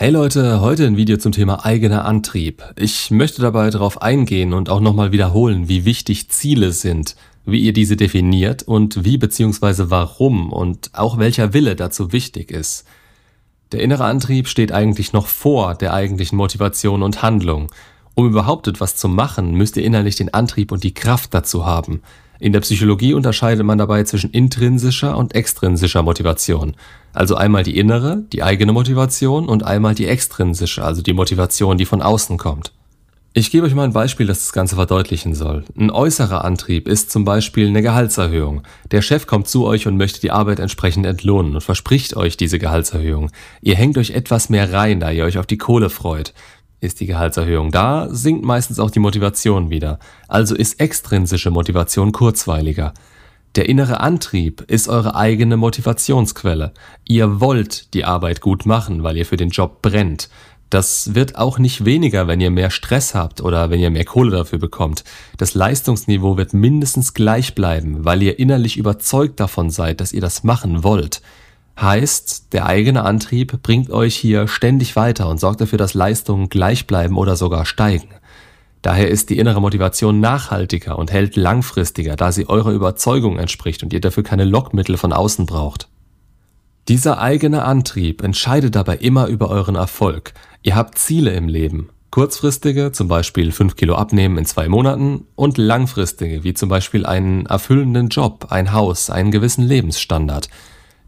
Hey Leute, heute ein Video zum Thema eigener Antrieb. Ich möchte dabei darauf eingehen und auch nochmal wiederholen, wie wichtig Ziele sind, wie ihr diese definiert und wie bzw. warum und auch welcher Wille dazu wichtig ist. Der innere Antrieb steht eigentlich noch vor der eigentlichen Motivation und Handlung. Um überhaupt etwas zu machen, müsst ihr innerlich den Antrieb und die Kraft dazu haben. In der Psychologie unterscheidet man dabei zwischen intrinsischer und extrinsischer Motivation. Also einmal die innere, die eigene Motivation und einmal die extrinsische, also die Motivation, die von außen kommt. Ich gebe euch mal ein Beispiel, das das Ganze verdeutlichen soll. Ein äußerer Antrieb ist zum Beispiel eine Gehaltserhöhung. Der Chef kommt zu euch und möchte die Arbeit entsprechend entlohnen und verspricht euch diese Gehaltserhöhung. Ihr hängt euch etwas mehr rein, da ihr euch auf die Kohle freut. Ist die Gehaltserhöhung da, sinkt meistens auch die Motivation wieder. Also ist extrinsische Motivation kurzweiliger. Der innere Antrieb ist eure eigene Motivationsquelle. Ihr wollt die Arbeit gut machen, weil ihr für den Job brennt. Das wird auch nicht weniger, wenn ihr mehr Stress habt oder wenn ihr mehr Kohle dafür bekommt. Das Leistungsniveau wird mindestens gleich bleiben, weil ihr innerlich überzeugt davon seid, dass ihr das machen wollt. Heißt, der eigene Antrieb bringt euch hier ständig weiter und sorgt dafür, dass Leistungen gleich bleiben oder sogar steigen. Daher ist die innere Motivation nachhaltiger und hält langfristiger, da sie eurer Überzeugung entspricht und ihr dafür keine Lockmittel von außen braucht. Dieser eigene Antrieb entscheidet dabei immer über euren Erfolg. Ihr habt Ziele im Leben. Kurzfristige, zum Beispiel 5 Kilo abnehmen in zwei Monaten, und langfristige, wie zum Beispiel einen erfüllenden Job, ein Haus, einen gewissen Lebensstandard.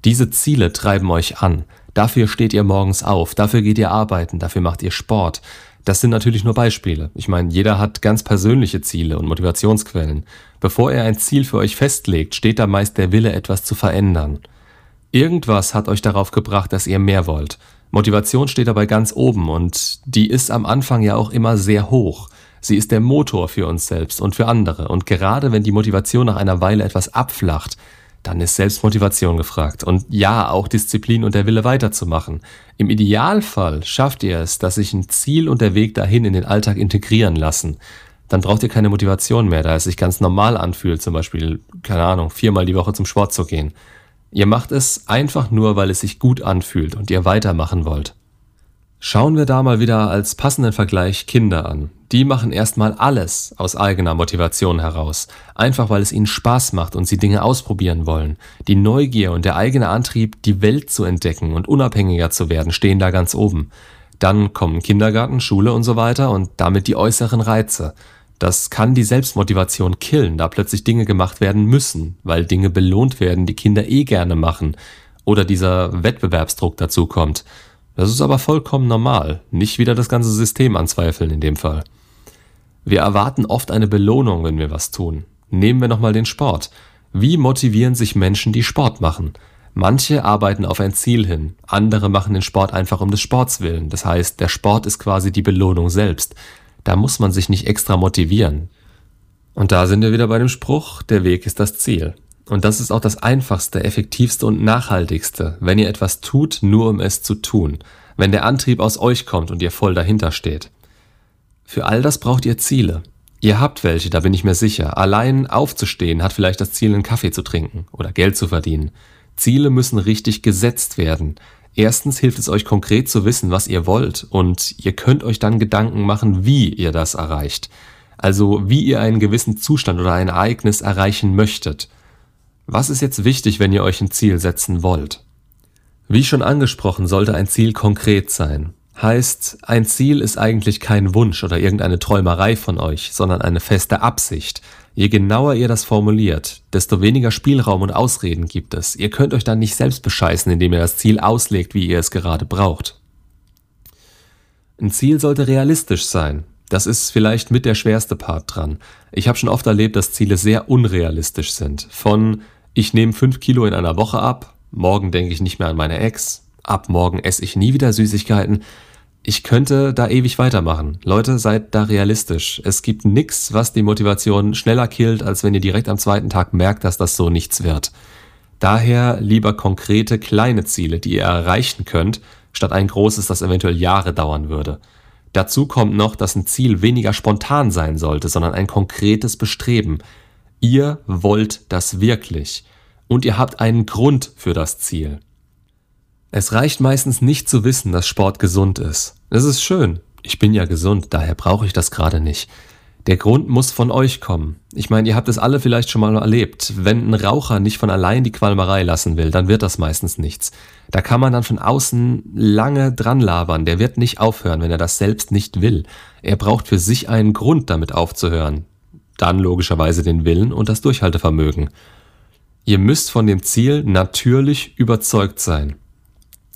Diese Ziele treiben euch an. Dafür steht ihr morgens auf, dafür geht ihr arbeiten, dafür macht ihr Sport. Das sind natürlich nur Beispiele. Ich meine, jeder hat ganz persönliche Ziele und Motivationsquellen. Bevor er ein Ziel für euch festlegt, steht da meist der Wille, etwas zu verändern. Irgendwas hat euch darauf gebracht, dass ihr mehr wollt. Motivation steht dabei ganz oben und die ist am Anfang ja auch immer sehr hoch. Sie ist der Motor für uns selbst und für andere. Und gerade wenn die Motivation nach einer Weile etwas abflacht, dann ist Selbstmotivation gefragt. Und ja, auch Disziplin und der Wille weiterzumachen. Im Idealfall schafft ihr es, dass sich ein Ziel und der Weg dahin in den Alltag integrieren lassen. Dann braucht ihr keine Motivation mehr, da es sich ganz normal anfühlt, zum Beispiel, keine Ahnung, viermal die Woche zum Sport zu gehen. Ihr macht es einfach nur, weil es sich gut anfühlt und ihr weitermachen wollt. Schauen wir da mal wieder als passenden Vergleich Kinder an. Die machen erstmal alles aus eigener Motivation heraus, einfach weil es ihnen Spaß macht und sie Dinge ausprobieren wollen. Die Neugier und der eigene Antrieb, die Welt zu entdecken und unabhängiger zu werden, stehen da ganz oben. Dann kommen Kindergarten, Schule und so weiter und damit die äußeren Reize. Das kann die Selbstmotivation killen, da plötzlich Dinge gemacht werden müssen, weil Dinge belohnt werden, die Kinder eh gerne machen, oder dieser Wettbewerbsdruck dazu kommt. Das ist aber vollkommen normal, nicht wieder das ganze System anzweifeln in dem Fall. Wir erwarten oft eine Belohnung, wenn wir was tun. Nehmen wir nochmal den Sport. Wie motivieren sich Menschen, die Sport machen? Manche arbeiten auf ein Ziel hin, andere machen den Sport einfach um des Sports willen. Das heißt, der Sport ist quasi die Belohnung selbst. Da muss man sich nicht extra motivieren. Und da sind wir wieder bei dem Spruch, der Weg ist das Ziel. Und das ist auch das einfachste, effektivste und nachhaltigste, wenn ihr etwas tut, nur um es zu tun, wenn der Antrieb aus euch kommt und ihr voll dahinter steht. Für all das braucht ihr Ziele. Ihr habt welche, da bin ich mir sicher. Allein aufzustehen hat vielleicht das Ziel, einen Kaffee zu trinken oder Geld zu verdienen. Ziele müssen richtig gesetzt werden. Erstens hilft es euch konkret zu wissen, was ihr wollt und ihr könnt euch dann Gedanken machen, wie ihr das erreicht. Also wie ihr einen gewissen Zustand oder ein Ereignis erreichen möchtet. Was ist jetzt wichtig, wenn ihr euch ein Ziel setzen wollt? Wie schon angesprochen, sollte ein Ziel konkret sein. Heißt, ein Ziel ist eigentlich kein Wunsch oder irgendeine Träumerei von euch, sondern eine feste Absicht. Je genauer ihr das formuliert, desto weniger Spielraum und Ausreden gibt es. Ihr könnt euch dann nicht selbst bescheißen, indem ihr das Ziel auslegt, wie ihr es gerade braucht. Ein Ziel sollte realistisch sein. Das ist vielleicht mit der schwerste Part dran. Ich habe schon oft erlebt, dass Ziele sehr unrealistisch sind. Von ich nehme 5 Kilo in einer Woche ab, morgen denke ich nicht mehr an meine Ex, ab morgen esse ich nie wieder Süßigkeiten. Ich könnte da ewig weitermachen. Leute, seid da realistisch. Es gibt nichts, was die Motivation schneller killt, als wenn ihr direkt am zweiten Tag merkt, dass das so nichts wird. Daher lieber konkrete kleine Ziele, die ihr erreichen könnt, statt ein großes, das eventuell Jahre dauern würde. Dazu kommt noch, dass ein Ziel weniger spontan sein sollte, sondern ein konkretes Bestreben. Ihr wollt das wirklich und ihr habt einen Grund für das Ziel. Es reicht meistens nicht zu wissen, dass Sport gesund ist. Es ist schön. Ich bin ja gesund, daher brauche ich das gerade nicht. Der Grund muss von euch kommen. Ich meine, ihr habt es alle vielleicht schon mal erlebt. Wenn ein Raucher nicht von allein die Qualmerei lassen will, dann wird das meistens nichts. Da kann man dann von außen lange dran labern. Der wird nicht aufhören, wenn er das selbst nicht will. Er braucht für sich einen Grund, damit aufzuhören. Dann logischerweise den Willen und das Durchhaltevermögen. Ihr müsst von dem Ziel natürlich überzeugt sein.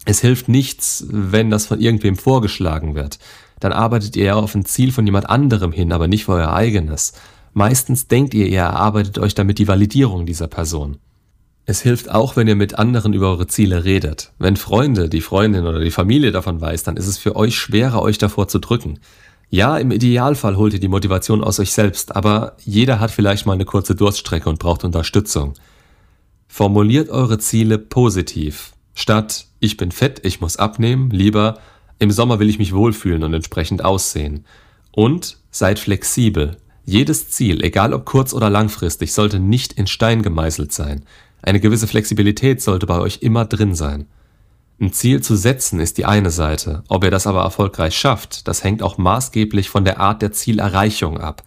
Es hilft nichts, wenn das von irgendwem vorgeschlagen wird dann arbeitet ihr ja auf ein Ziel von jemand anderem hin, aber nicht für euer eigenes. Meistens denkt ihr, ihr erarbeitet euch damit die Validierung dieser Person. Es hilft auch, wenn ihr mit anderen über eure Ziele redet. Wenn Freunde, die Freundin oder die Familie davon weiß, dann ist es für euch schwerer, euch davor zu drücken. Ja, im Idealfall holt ihr die Motivation aus euch selbst, aber jeder hat vielleicht mal eine kurze Durststrecke und braucht Unterstützung. Formuliert eure Ziele positiv. Statt ich bin fett, ich muss abnehmen, lieber im Sommer will ich mich wohlfühlen und entsprechend aussehen. Und seid flexibel. Jedes Ziel, egal ob kurz oder langfristig, sollte nicht in Stein gemeißelt sein. Eine gewisse Flexibilität sollte bei euch immer drin sein. Ein Ziel zu setzen ist die eine Seite. Ob ihr das aber erfolgreich schafft, das hängt auch maßgeblich von der Art der Zielerreichung ab.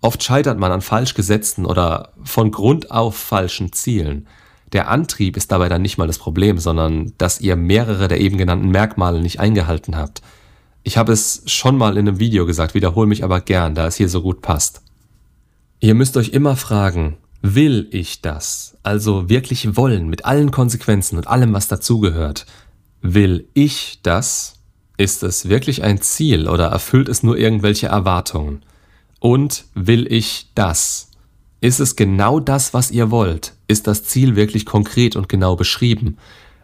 Oft scheitert man an falsch gesetzten oder von Grund auf falschen Zielen. Der Antrieb ist dabei dann nicht mal das Problem, sondern dass ihr mehrere der eben genannten Merkmale nicht eingehalten habt. Ich habe es schon mal in einem Video gesagt, wiederhole mich aber gern, da es hier so gut passt. Ihr müsst euch immer fragen, will ich das? Also wirklich wollen, mit allen Konsequenzen und allem, was dazugehört. Will ich das? Ist es wirklich ein Ziel oder erfüllt es nur irgendwelche Erwartungen? Und will ich das? Ist es genau das, was ihr wollt? Ist das Ziel wirklich konkret und genau beschrieben?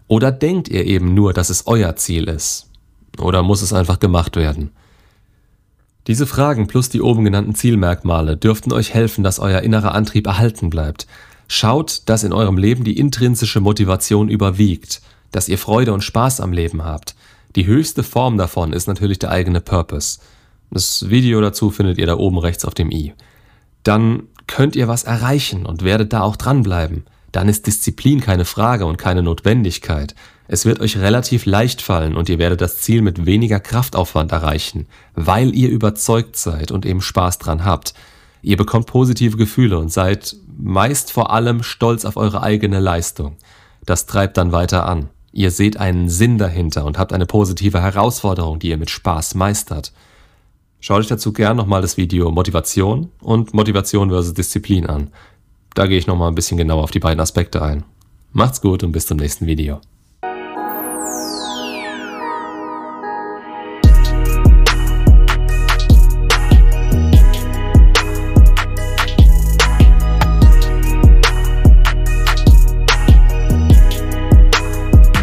Oder denkt ihr eben nur, dass es euer Ziel ist? Oder muss es einfach gemacht werden? Diese Fragen plus die oben genannten Zielmerkmale dürften euch helfen, dass euer innerer Antrieb erhalten bleibt. Schaut, dass in eurem Leben die intrinsische Motivation überwiegt, dass ihr Freude und Spaß am Leben habt. Die höchste Form davon ist natürlich der eigene Purpose. Das Video dazu findet ihr da oben rechts auf dem i. Dann könnt ihr was erreichen und werdet da auch dranbleiben. Dann ist Disziplin keine Frage und keine Notwendigkeit. Es wird euch relativ leicht fallen und ihr werdet das Ziel mit weniger Kraftaufwand erreichen, weil ihr überzeugt seid und eben Spaß dran habt. Ihr bekommt positive Gefühle und seid meist vor allem stolz auf eure eigene Leistung. Das treibt dann weiter an. Ihr seht einen Sinn dahinter und habt eine positive Herausforderung, die ihr mit Spaß meistert. Schau dich dazu gern nochmal das Video Motivation und Motivation versus Disziplin an. Da gehe ich nochmal ein bisschen genauer auf die beiden Aspekte ein. Macht's gut und bis zum nächsten Video.